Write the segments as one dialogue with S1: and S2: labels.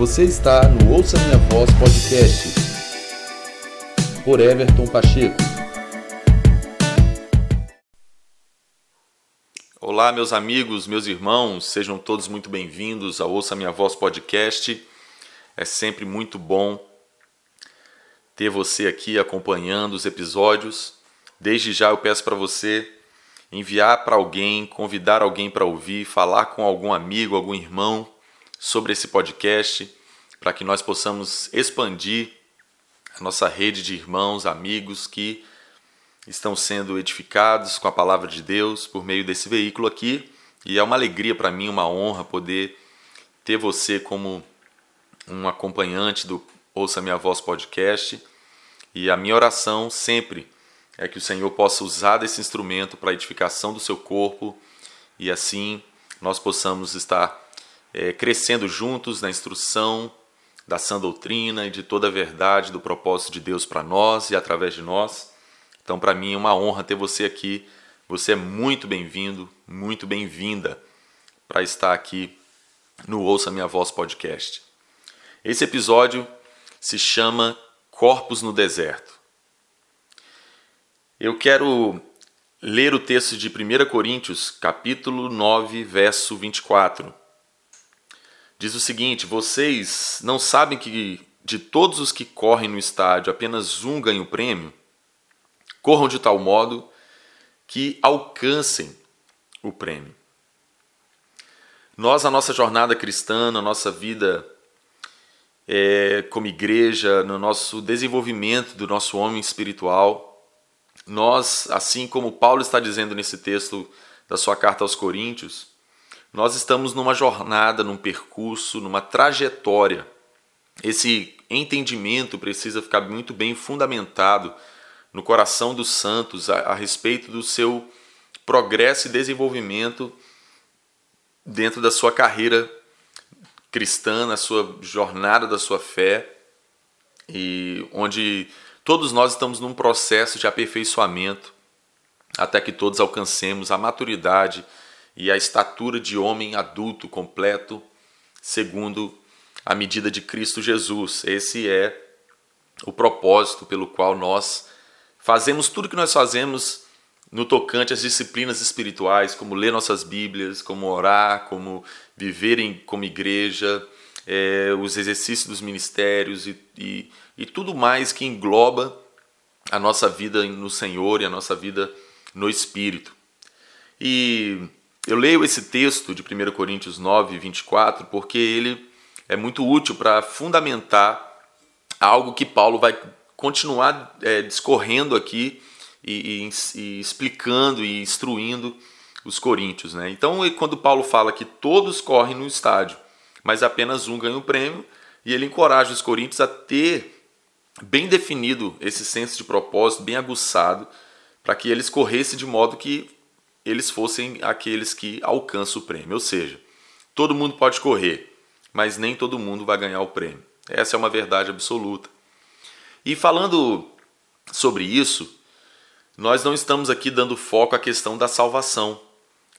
S1: Você está no Ouça Minha Voz Podcast por Everton Pacheco.
S2: Olá, meus amigos, meus irmãos, sejam todos muito bem-vindos ao Ouça Minha Voz Podcast. É sempre muito bom ter você aqui acompanhando os episódios. Desde já eu peço para você enviar para alguém, convidar alguém para ouvir, falar com algum amigo, algum irmão sobre esse podcast, para que nós possamos expandir a nossa rede de irmãos, amigos que estão sendo edificados com a palavra de Deus por meio desse veículo aqui. E é uma alegria para mim, uma honra poder ter você como um acompanhante do Ouça Minha Voz podcast. E a minha oração sempre é que o Senhor possa usar desse instrumento para a edificação do seu corpo e assim nós possamos estar é, crescendo juntos na instrução da sã doutrina e de toda a verdade do propósito de Deus para nós e através de nós. Então, para mim é uma honra ter você aqui. Você é muito bem-vindo, muito bem-vinda para estar aqui no Ouça Minha Voz podcast. Esse episódio se chama Corpos no Deserto. Eu quero ler o texto de 1 Coríntios, capítulo 9, verso 24. Diz o seguinte: Vocês não sabem que de todos os que correm no estádio, apenas um ganha o prêmio? Corram de tal modo que alcancem o prêmio. Nós, a nossa jornada cristã, na nossa vida é, como igreja, no nosso desenvolvimento do nosso homem espiritual, nós, assim como Paulo está dizendo nesse texto da sua carta aos Coríntios, nós estamos numa jornada, num percurso, numa trajetória. Esse entendimento precisa ficar muito bem fundamentado no coração dos santos a, a respeito do seu progresso e desenvolvimento dentro da sua carreira cristã, na sua jornada da sua fé, e onde Todos nós estamos num processo de aperfeiçoamento até que todos alcancemos a maturidade e a estatura de homem adulto completo, segundo a medida de Cristo Jesus. Esse é o propósito pelo qual nós fazemos tudo que nós fazemos no tocante às disciplinas espirituais, como ler nossas Bíblias, como orar, como viverem como igreja, é, os exercícios dos ministérios e, e, e tudo mais que engloba a nossa vida no Senhor e a nossa vida no Espírito. E eu leio esse texto de 1 Coríntios 9, 24, porque ele é muito útil para fundamentar algo que Paulo vai continuar é, discorrendo aqui e, e, e, explicando e instruindo os coríntios. Né? Então, quando Paulo fala que todos correm no estádio, mas apenas um ganha o prêmio, e ele encoraja os coríntios a ter bem definido esse senso de propósito, bem aguçado, para que eles corressem de modo que eles fossem aqueles que alcançam o prêmio. Ou seja, todo mundo pode correr, mas nem todo mundo vai ganhar o prêmio. Essa é uma verdade absoluta. E falando sobre isso, nós não estamos aqui dando foco à questão da salvação.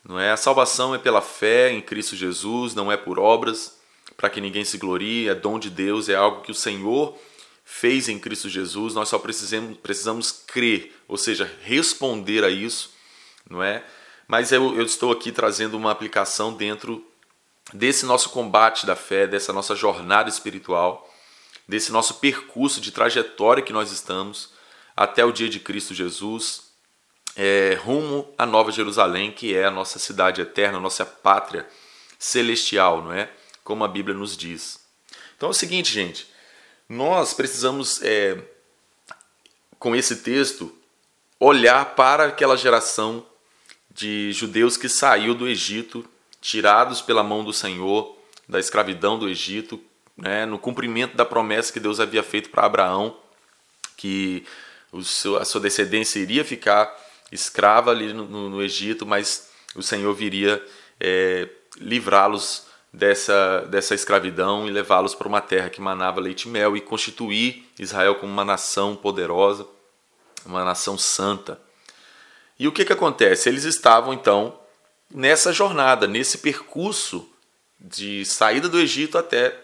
S2: Não é? A salvação é pela fé em Cristo Jesus, não é por obras, para que ninguém se glorie, é dom de Deus, é algo que o Senhor fez em Cristo Jesus, nós só precisamos, precisamos crer, ou seja, responder a isso, não é? Mas eu, eu estou aqui trazendo uma aplicação dentro desse nosso combate da fé, dessa nossa jornada espiritual, desse nosso percurso de trajetória que nós estamos até o dia de Cristo Jesus, é, rumo à Nova Jerusalém, que é a nossa cidade eterna, a nossa pátria celestial, não é? Como a Bíblia nos diz. Então é o seguinte, gente, nós precisamos, é, com esse texto, olhar para aquela geração de judeus que saiu do Egito, tirados pela mão do Senhor, da escravidão do Egito, né, no cumprimento da promessa que Deus havia feito para Abraão, que seu, a sua descendência iria ficar escrava ali no, no, no Egito, mas o Senhor viria é, livrá-los dessa, dessa escravidão e levá-los para uma terra que manava leite e mel e constituir Israel como uma nação poderosa, uma nação santa. E o que, que acontece? Eles estavam então nessa jornada, nesse percurso de saída do Egito até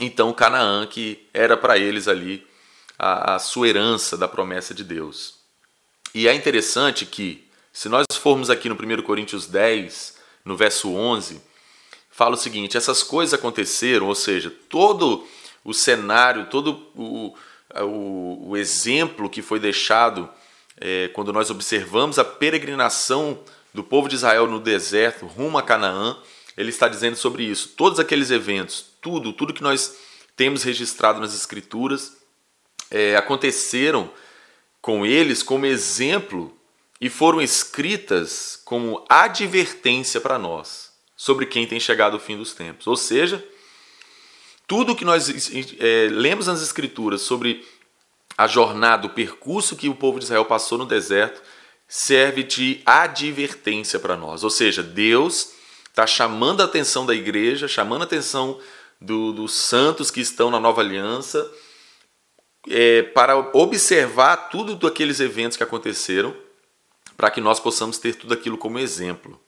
S2: então Canaã, que era para eles ali a, a sua herança da promessa de Deus. E é interessante que, se nós formos aqui no 1 Coríntios 10, no verso 11, fala o seguinte: essas coisas aconteceram, ou seja, todo o cenário, todo o, o, o exemplo que foi deixado é, quando nós observamos a peregrinação do povo de Israel no deserto rumo a Canaã, ele está dizendo sobre isso. Todos aqueles eventos, tudo, tudo que nós temos registrado nas Escrituras, é, aconteceram com eles como exemplo e foram escritas como advertência para nós sobre quem tem chegado o fim dos tempos. Ou seja, tudo que nós é, lemos nas Escrituras sobre a jornada, o percurso que o povo de Israel passou no deserto, serve de advertência para nós. Ou seja, Deus está chamando a atenção da igreja, chamando a atenção do, dos santos que estão na nova aliança, é, para observar tudo aqueles eventos que aconteceram, para que nós possamos ter tudo aquilo como exemplo.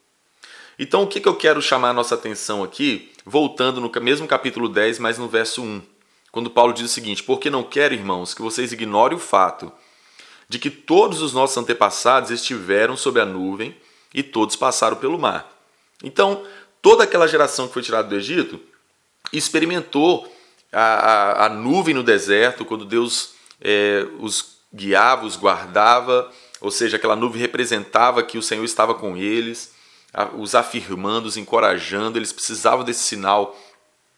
S2: Então, o que, que eu quero chamar a nossa atenção aqui, voltando no mesmo capítulo 10, mas no verso 1, quando Paulo diz o seguinte: Porque não quero, irmãos, que vocês ignorem o fato de que todos os nossos antepassados estiveram sob a nuvem e todos passaram pelo mar. Então, toda aquela geração que foi tirada do Egito experimentou a, a, a nuvem no deserto, quando Deus é, os guiava, os guardava, ou seja, aquela nuvem representava que o Senhor estava com eles, os afirmando, os encorajando, eles precisavam desse sinal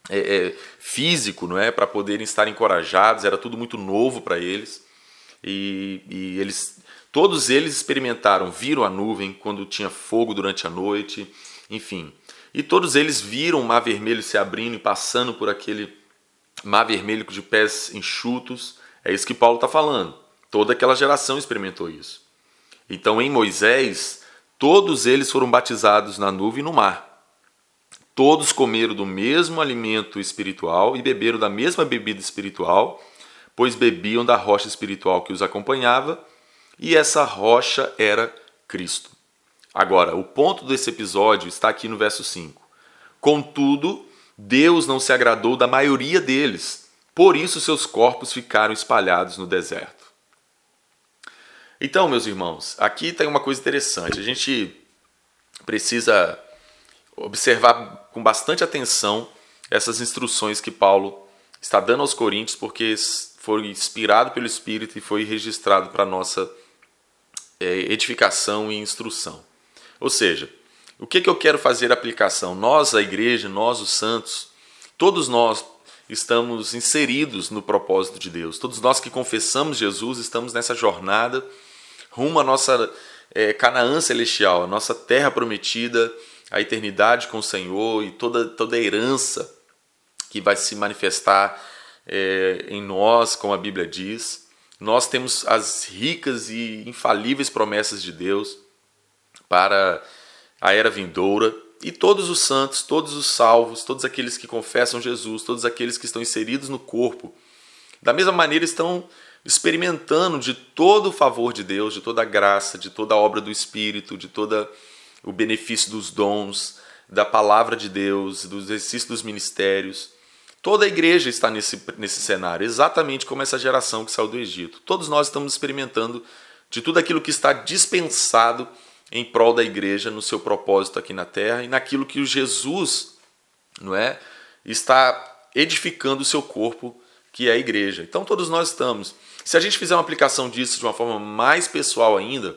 S2: é, é, físico, não é, para poderem estar encorajados. Era tudo muito novo para eles e, e eles, todos eles experimentaram, viram a nuvem quando tinha fogo durante a noite, enfim. E todos eles viram o mar vermelho se abrindo e passando por aquele mar vermelho de pés enxutos. É isso que Paulo está falando. Toda aquela geração experimentou isso. Então, em Moisés, todos eles foram batizados na nuvem e no mar. Todos comeram do mesmo alimento espiritual e beberam da mesma bebida espiritual, pois bebiam da rocha espiritual que os acompanhava, e essa rocha era Cristo. Agora, o ponto desse episódio está aqui no verso 5. Contudo, Deus não se agradou da maioria deles, por isso seus corpos ficaram espalhados no deserto. Então, meus irmãos, aqui tem uma coisa interessante. A gente precisa observar com bastante atenção essas instruções que Paulo está dando aos Coríntios, porque foi inspirado pelo Espírito e foi registrado para nossa é, edificação e instrução. Ou seja, o que, que eu quero fazer aplicação? Nós, a igreja, nós, os santos, todos nós estamos inseridos no propósito de Deus. Todos nós que confessamos Jesus estamos nessa jornada rumo à nossa é, Canaã celestial, a nossa terra prometida, a eternidade com o Senhor e toda, toda a herança que vai se manifestar é, em nós, como a Bíblia diz. Nós temos as ricas e infalíveis promessas de Deus para a era vindoura e todos os santos, todos os salvos, todos aqueles que confessam Jesus, todos aqueles que estão inseridos no corpo, da mesma maneira estão experimentando de todo o favor de Deus, de toda a graça, de toda a obra do Espírito, de todo o benefício dos dons, da palavra de Deus, do exercício dos ministérios. Toda a igreja está nesse, nesse cenário, exatamente como essa geração que saiu do Egito. Todos nós estamos experimentando de tudo aquilo que está dispensado em prol da igreja no seu propósito aqui na terra e naquilo que o Jesus, não é, está edificando o seu corpo, que é a igreja. Então todos nós estamos. Se a gente fizer uma aplicação disso de uma forma mais pessoal ainda,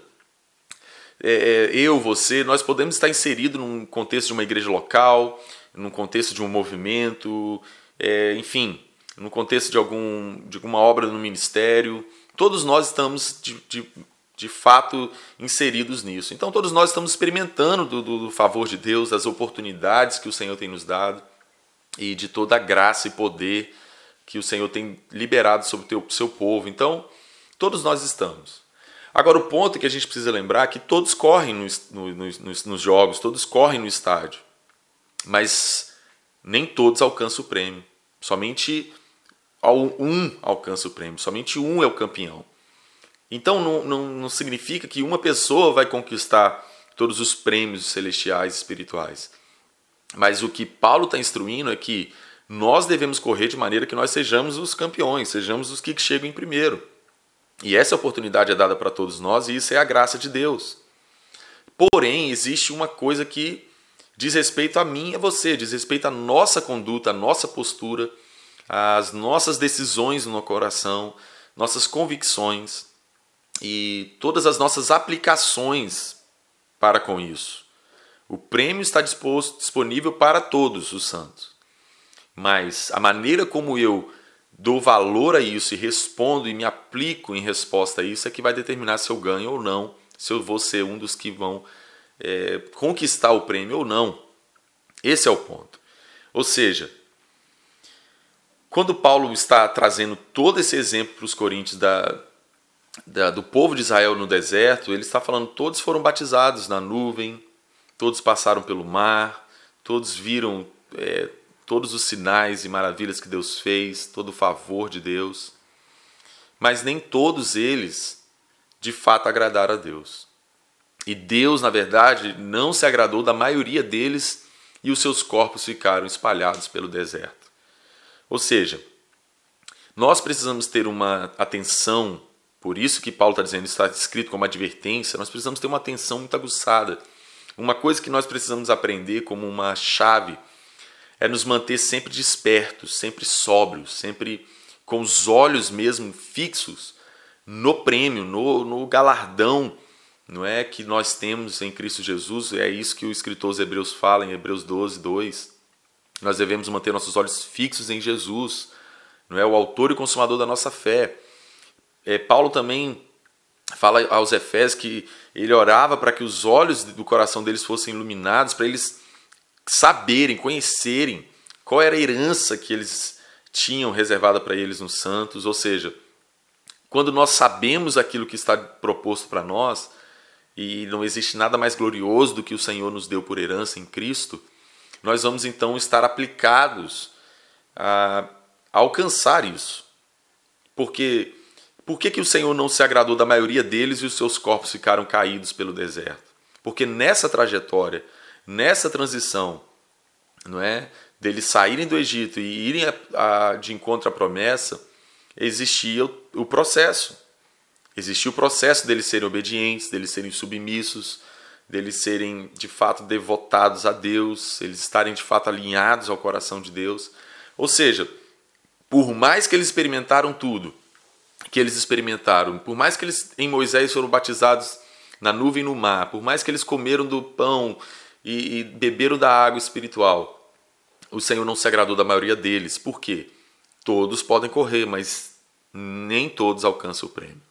S2: é, é eu, você, nós podemos estar inseridos num contexto de uma igreja local, num contexto de um movimento, é, enfim, no contexto de, algum, de alguma obra no ministério, todos nós estamos de, de, de fato inseridos nisso. Então, todos nós estamos experimentando do, do, favor de Deus, das oportunidades que o Senhor tem nos dado e de toda a graça e poder que o Senhor tem liberado sobre o seu povo. Então, todos nós estamos. Agora, o ponto que a gente precisa lembrar é que todos correm no, no, nos, nos jogos, todos correm no estádio, mas nem todos alcançam o prêmio. Somente um alcança o prêmio, somente um é o campeão. Então não, não, não significa que uma pessoa vai conquistar todos os prêmios celestiais e espirituais. Mas o que Paulo está instruindo é que nós devemos correr de maneira que nós sejamos os campeões, sejamos os que chegam em primeiro. E essa oportunidade é dada para todos nós e isso é a graça de Deus. Porém, existe uma coisa que diz respeito a mim e a você, diz respeito à nossa conduta, à nossa postura, às nossas decisões no coração, nossas convicções e todas as nossas aplicações para com isso. O prêmio está disposto, disponível para todos os santos. Mas a maneira como eu dou valor a isso e respondo e me aplico em resposta a isso é que vai determinar se eu ganho ou não, se eu vou ser um dos que vão é, conquistar o prêmio ou não. Esse é o ponto. Ou seja, quando Paulo está trazendo todo esse exemplo para os coríntios da, da, do povo de Israel no deserto, ele está falando todos foram batizados na nuvem, todos passaram pelo mar, todos viram é, todos os sinais e maravilhas que Deus fez, todo o favor de Deus, mas nem todos eles de fato agradaram a Deus. E Deus, na verdade, não se agradou da maioria deles e os seus corpos ficaram espalhados pelo deserto. Ou seja, nós precisamos ter uma atenção, por isso que Paulo está dizendo, está escrito como advertência, nós precisamos ter uma atenção muito aguçada. Uma coisa que nós precisamos aprender como uma chave é nos manter sempre despertos, sempre sóbrios, sempre com os olhos mesmo fixos no prêmio, no, no galardão, não é que nós temos em Cristo Jesus, é isso que o escritor Hebreus fala em Hebreus 12, 2. Nós devemos manter nossos olhos fixos em Jesus, não é o autor e consumador da nossa fé. É, Paulo também fala aos Efésios que ele orava para que os olhos do coração deles fossem iluminados, para eles saberem, conhecerem qual era a herança que eles tinham reservada para eles nos santos, ou seja, quando nós sabemos aquilo que está proposto para nós, e não existe nada mais glorioso do que o Senhor nos deu por herança em Cristo, nós vamos então estar aplicados a, alcançar isso. Porque por que, que o Senhor não se agradou da maioria deles e os seus corpos ficaram caídos pelo deserto? Porque nessa trajetória nessa transição, não é, deles saírem do Egito e irem a, a, de encontro à promessa, existia o, o processo. Existia o processo deles serem obedientes, deles serem submissos, deles serem de fato devotados a Deus, eles estarem de fato alinhados ao coração de Deus. Ou seja, por mais que eles experimentaram tudo, que eles experimentaram, por mais que eles em Moisés foram batizados na nuvem e no mar, por mais que eles comeram do pão e, e beberam da água espiritual. O Senhor não se agradou da maioria deles. Por quê? Todos podem correr, mas nem todos alcançam o prêmio.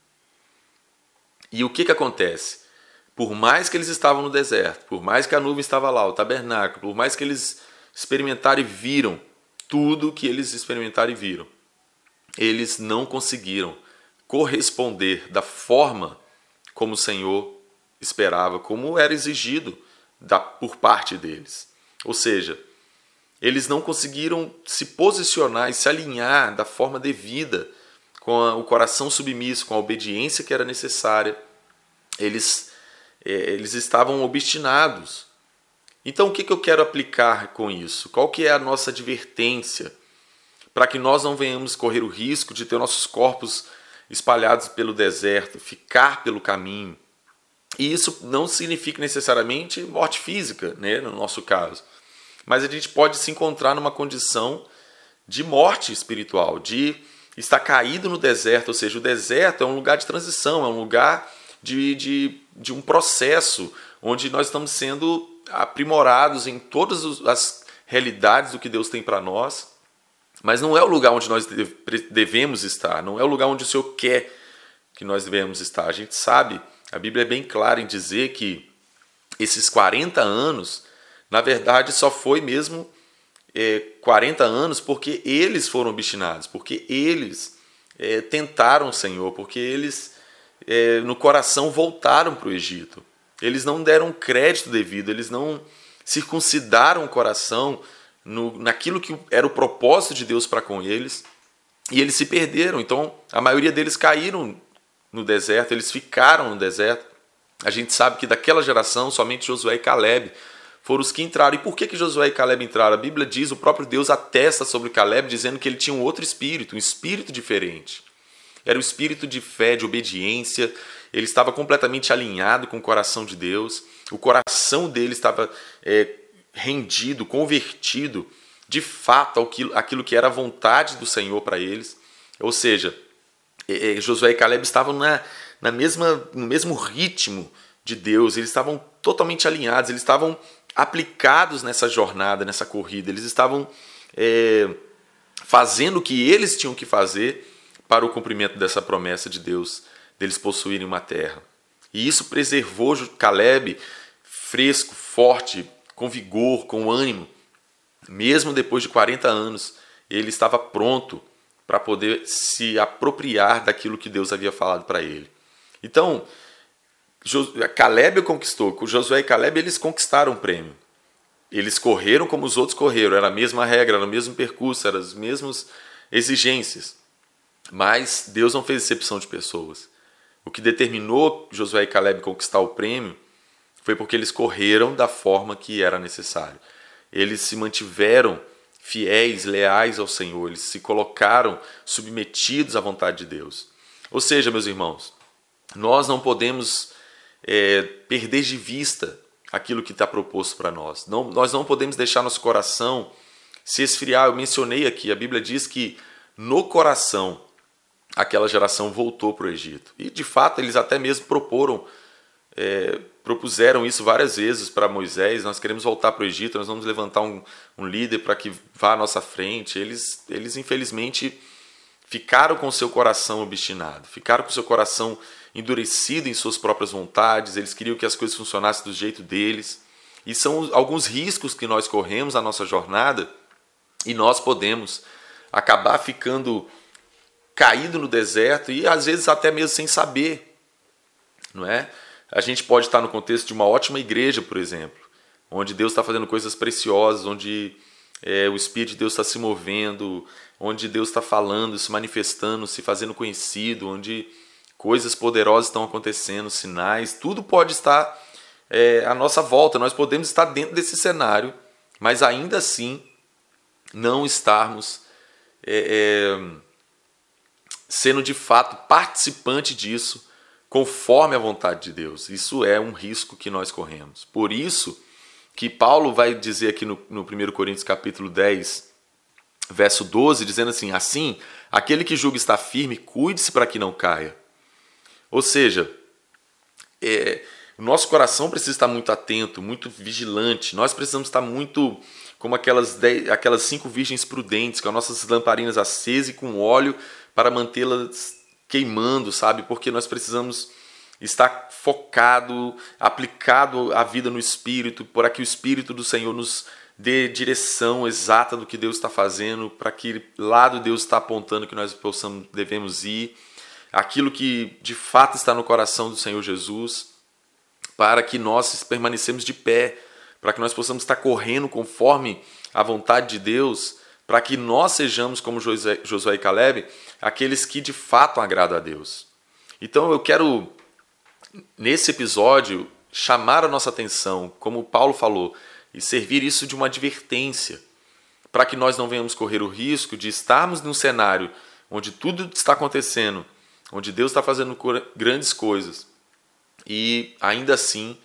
S2: E o que, que acontece? Por mais que eles estavam no deserto, por mais que a nuvem estava lá, o tabernáculo, por mais que eles experimentaram e viram tudo que eles experimentaram e viram, eles não conseguiram corresponder da forma como o Senhor esperava, como era exigido da, por parte deles. Ou seja, eles não conseguiram se posicionar e se alinhar da forma devida, com a, o coração submisso, com a obediência que era necessária. Eles, é, eles estavam obstinados. Então, o que, que eu quero aplicar com isso? Qual que é a nossa advertência para que nós não venhamos correr o risco de ter nossos corpos espalhados pelo deserto, ficar pelo caminho, e isso não significa necessariamente morte física, né, no nosso caso. Mas a gente pode se encontrar numa condição de morte espiritual, de estar caído no deserto, ou seja, o deserto é um lugar de transição, é um lugar de, de, de um processo onde nós estamos sendo aprimorados em todas as realidades do que Deus tem para nós, mas não é o lugar onde nós devemos estar, não é o lugar onde o Senhor quer que nós devemos estar. A gente sabe a Bíblia é bem clara em dizer que esses 40 anos, na verdade, só foi mesmo é, 40 anos porque eles foram obstinados, porque eles é, tentaram o Senhor, porque eles é, no coração voltaram para o Egito. Eles não deram crédito devido, eles não circuncidaram o coração no, naquilo que era o propósito de Deus para com eles e eles se perderam. Então, a maioria deles caíram no deserto, eles ficaram no deserto. A gente sabe que daquela geração somente Josué e Caleb foram os que entraram. E por que, que Josué e Caleb entraram? A Bíblia diz, o próprio Deus atesta sobre Caleb, dizendo que ele tinha um outro espírito, um espírito diferente. Era o espírito de fé, de obediência. Ele estava completamente alinhado com o coração de Deus. O coração dele estava é, rendido, convertido de fato aquilo, aquilo que era a vontade do Senhor para eles. Ou seja, Josué e Caleb estavam na, na mesma, no mesmo ritmo de Deus, eles estavam totalmente alinhados, eles estavam aplicados nessa jornada, nessa corrida, eles estavam é, fazendo o que eles tinham que fazer para o cumprimento dessa promessa de Deus, deles possuírem uma terra. E isso preservou Caleb fresco, forte, com vigor, com ânimo. Mesmo depois de 40 anos, ele estava pronto para poder se apropriar daquilo que Deus havia falado para ele. Então, Caleb conquistou, Josué e Caleb eles conquistaram o prêmio. Eles correram como os outros correram, era a mesma regra, era o mesmo percurso, eram as mesmas exigências. Mas Deus não fez exceção de pessoas. O que determinou Josué e Caleb conquistar o prêmio foi porque eles correram da forma que era necessário. Eles se mantiveram fiéis, leais ao Senhor, eles se colocaram submetidos à vontade de Deus. Ou seja, meus irmãos, nós não podemos é, perder de vista aquilo que está proposto para nós. Não, nós não podemos deixar nosso coração se esfriar. Eu mencionei aqui, a Bíblia diz que no coração aquela geração voltou para o Egito. E de fato eles até mesmo proporam, é, propuseram isso várias vezes para Moisés. Nós queremos voltar para o Egito, nós vamos levantar um, um líder para que vá à nossa frente. Eles, eles infelizmente ficaram com seu coração obstinado, ficaram com seu coração endurecido em suas próprias vontades, eles queriam que as coisas funcionassem do jeito deles. E são alguns riscos que nós corremos na nossa jornada e nós podemos acabar ficando caído no deserto e às vezes até mesmo sem saber, não é? A gente pode estar no contexto de uma ótima igreja, por exemplo, onde Deus está fazendo coisas preciosas, onde é, o Espírito de Deus está se movendo, onde Deus está falando, se manifestando, se fazendo conhecido, onde coisas poderosas estão acontecendo, sinais, tudo pode estar é, à nossa volta. Nós podemos estar dentro desse cenário, mas ainda assim não estarmos é, é, sendo de fato participante disso conforme a vontade de Deus. Isso é um risco que nós corremos. Por isso que Paulo vai dizer aqui no, no 1 Coríntios capítulo 10, verso 12, dizendo assim: Assim, aquele que julga estar firme, cuide-se para que não caia. Ou seja, é, o nosso coração precisa estar muito atento, muito vigilante. Nós precisamos estar muito como aquelas, dez, aquelas cinco virgens prudentes, com as nossas lamparinas acesas e com óleo para mantê-las queimando, sabe? Porque nós precisamos estar focado, aplicado a vida no Espírito, para que o Espírito do Senhor nos dê direção exata do que Deus está fazendo, para que lado Deus está apontando que nós possamos, devemos ir aquilo que de fato está no coração do Senhor Jesus, para que nós permanecemos de pé, para que nós possamos estar correndo conforme a vontade de Deus, para que nós sejamos como Josué, Josué e Caleb, aqueles que de fato agradam a Deus. Então eu quero, nesse episódio, chamar a nossa atenção, como Paulo falou, e servir isso de uma advertência, para que nós não venhamos correr o risco de estarmos num cenário onde tudo está acontecendo onde Deus está fazendo grandes coisas e ainda assim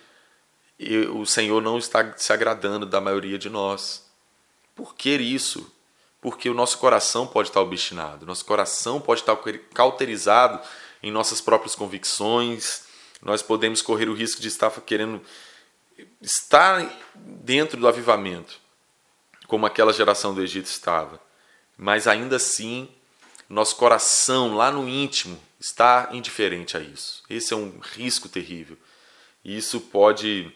S2: o Senhor não está se agradando da maioria de nós. Por que isso? Porque o nosso coração pode estar obstinado, nosso coração pode estar cauterizado em nossas próprias convicções, nós podemos correr o risco de estar querendo estar dentro do avivamento, como aquela geração do Egito estava, mas ainda assim nosso coração lá no íntimo está indiferente a isso. Esse é um risco terrível. E isso pode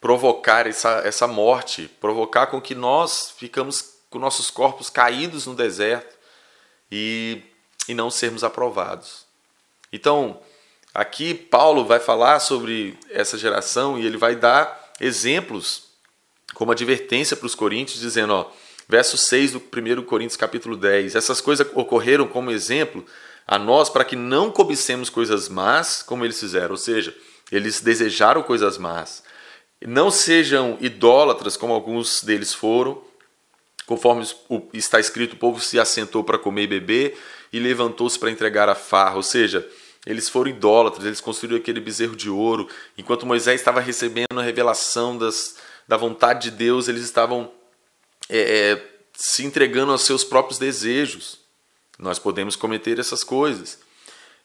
S2: provocar essa, essa morte, provocar com que nós ficamos com nossos corpos caídos no deserto e, e não sermos aprovados. Então, aqui Paulo vai falar sobre essa geração e ele vai dar exemplos como advertência para os coríntios, dizendo, ó, verso 6 do 1 Coríntios capítulo 10, essas coisas ocorreram como exemplo a nós para que não cobicemos coisas más como eles fizeram, ou seja, eles desejaram coisas más. Não sejam idólatras, como alguns deles foram. Conforme está escrito, o povo se assentou para comer e beber e levantou-se para entregar a farra. Ou seja, eles foram idólatras, eles construíram aquele bezerro de ouro. Enquanto Moisés estava recebendo a revelação das, da vontade de Deus, eles estavam é, é, se entregando aos seus próprios desejos. Nós podemos cometer essas coisas.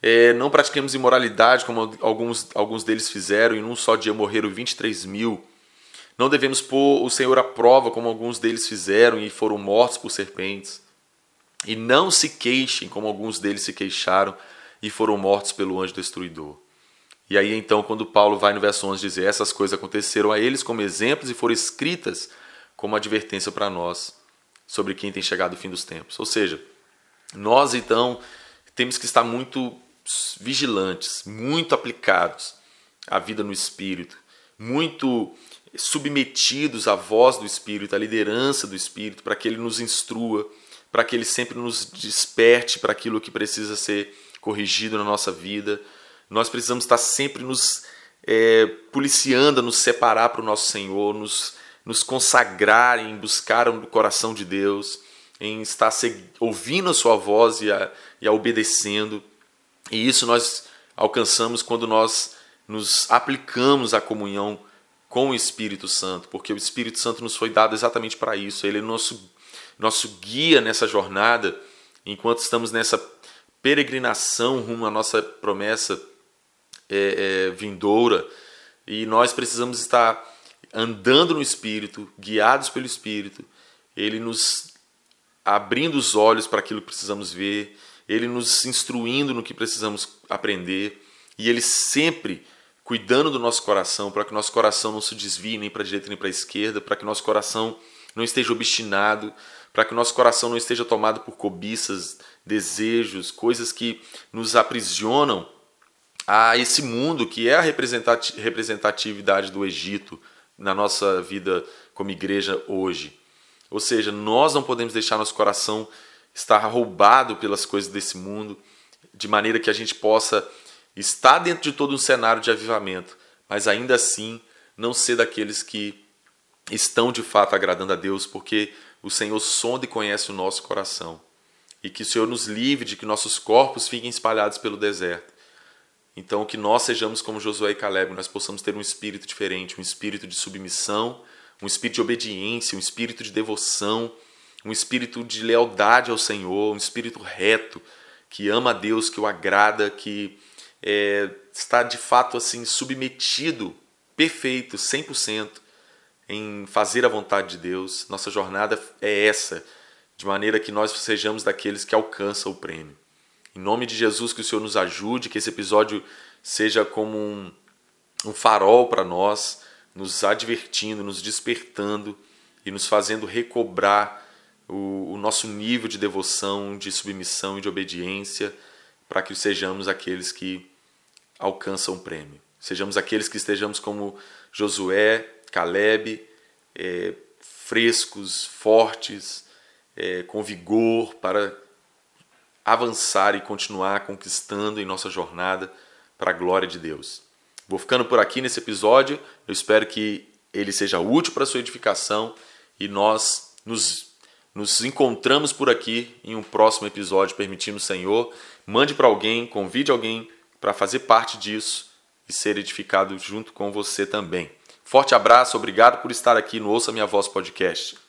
S2: É, não pratiquemos imoralidade, como alguns, alguns deles fizeram, e num só dia morreram 23 mil. Não devemos pôr o Senhor à prova, como alguns deles fizeram e foram mortos por serpentes. E não se queixem, como alguns deles se queixaram e foram mortos pelo anjo destruidor. E aí então, quando Paulo vai no verso 11 dizer: Essas coisas aconteceram a eles como exemplos e foram escritas como advertência para nós sobre quem tem chegado o fim dos tempos. Ou seja, nós então temos que estar muito vigilantes, muito aplicados à vida no Espírito, muito submetidos à voz do Espírito, à liderança do Espírito, para que ele nos instrua, para que ele sempre nos desperte para aquilo que precisa ser corrigido na nossa vida. Nós precisamos estar sempre nos é, policiando, nos separar para o nosso Senhor, nos, nos consagrar em buscar o coração de Deus, em estar ouvindo a Sua voz e a, e a obedecendo. E isso nós alcançamos quando nós nos aplicamos à comunhão com o Espírito Santo, porque o Espírito Santo nos foi dado exatamente para isso. Ele é nosso, nosso guia nessa jornada, enquanto estamos nessa peregrinação rumo à nossa promessa é, é, vindoura. E nós precisamos estar andando no Espírito, guiados pelo Espírito, Ele nos abrindo os olhos para aquilo que precisamos ver, Ele nos instruindo no que precisamos aprender, e Ele sempre cuidando do nosso coração, para que nosso coração não se desvie nem para a direita nem para a esquerda, para que nosso coração não esteja obstinado, para que nosso coração não esteja tomado por cobiças, desejos, coisas que nos aprisionam a esse mundo que é a representatividade do Egito na nossa vida como igreja hoje. Ou seja, nós não podemos deixar nosso coração estar roubado pelas coisas desse mundo, de maneira que a gente possa está dentro de todo um cenário de avivamento, mas ainda assim não ser daqueles que estão de fato agradando a Deus, porque o Senhor sonda e conhece o nosso coração. E que o Senhor nos livre de que nossos corpos fiquem espalhados pelo deserto. Então, que nós sejamos como Josué e Caleb, nós possamos ter um espírito diferente, um espírito de submissão, um espírito de obediência, um espírito de devoção, um espírito de lealdade ao Senhor, um espírito reto, que ama a Deus, que o agrada, que é, está de fato assim submetido, perfeito, 100% em fazer a vontade de Deus. Nossa jornada é essa, de maneira que nós sejamos daqueles que alcançam o prêmio. Em nome de Jesus, que o Senhor nos ajude, que esse episódio seja como um, um farol para nós, nos advertindo, nos despertando e nos fazendo recobrar o, o nosso nível de devoção, de submissão e de obediência, para que sejamos aqueles que alcançam o prêmio. Sejamos aqueles que estejamos como Josué, Caleb, é, frescos, fortes, é, com vigor para avançar e continuar conquistando em nossa jornada para a glória de Deus. Vou ficando por aqui nesse episódio. Eu espero que ele seja útil para a sua edificação e nós nos, nos encontramos por aqui em um próximo episódio, permitindo o Senhor. Mande para alguém, convide alguém para fazer parte disso e ser edificado junto com você também. Forte abraço, obrigado por estar aqui no Ouça Minha Voz podcast.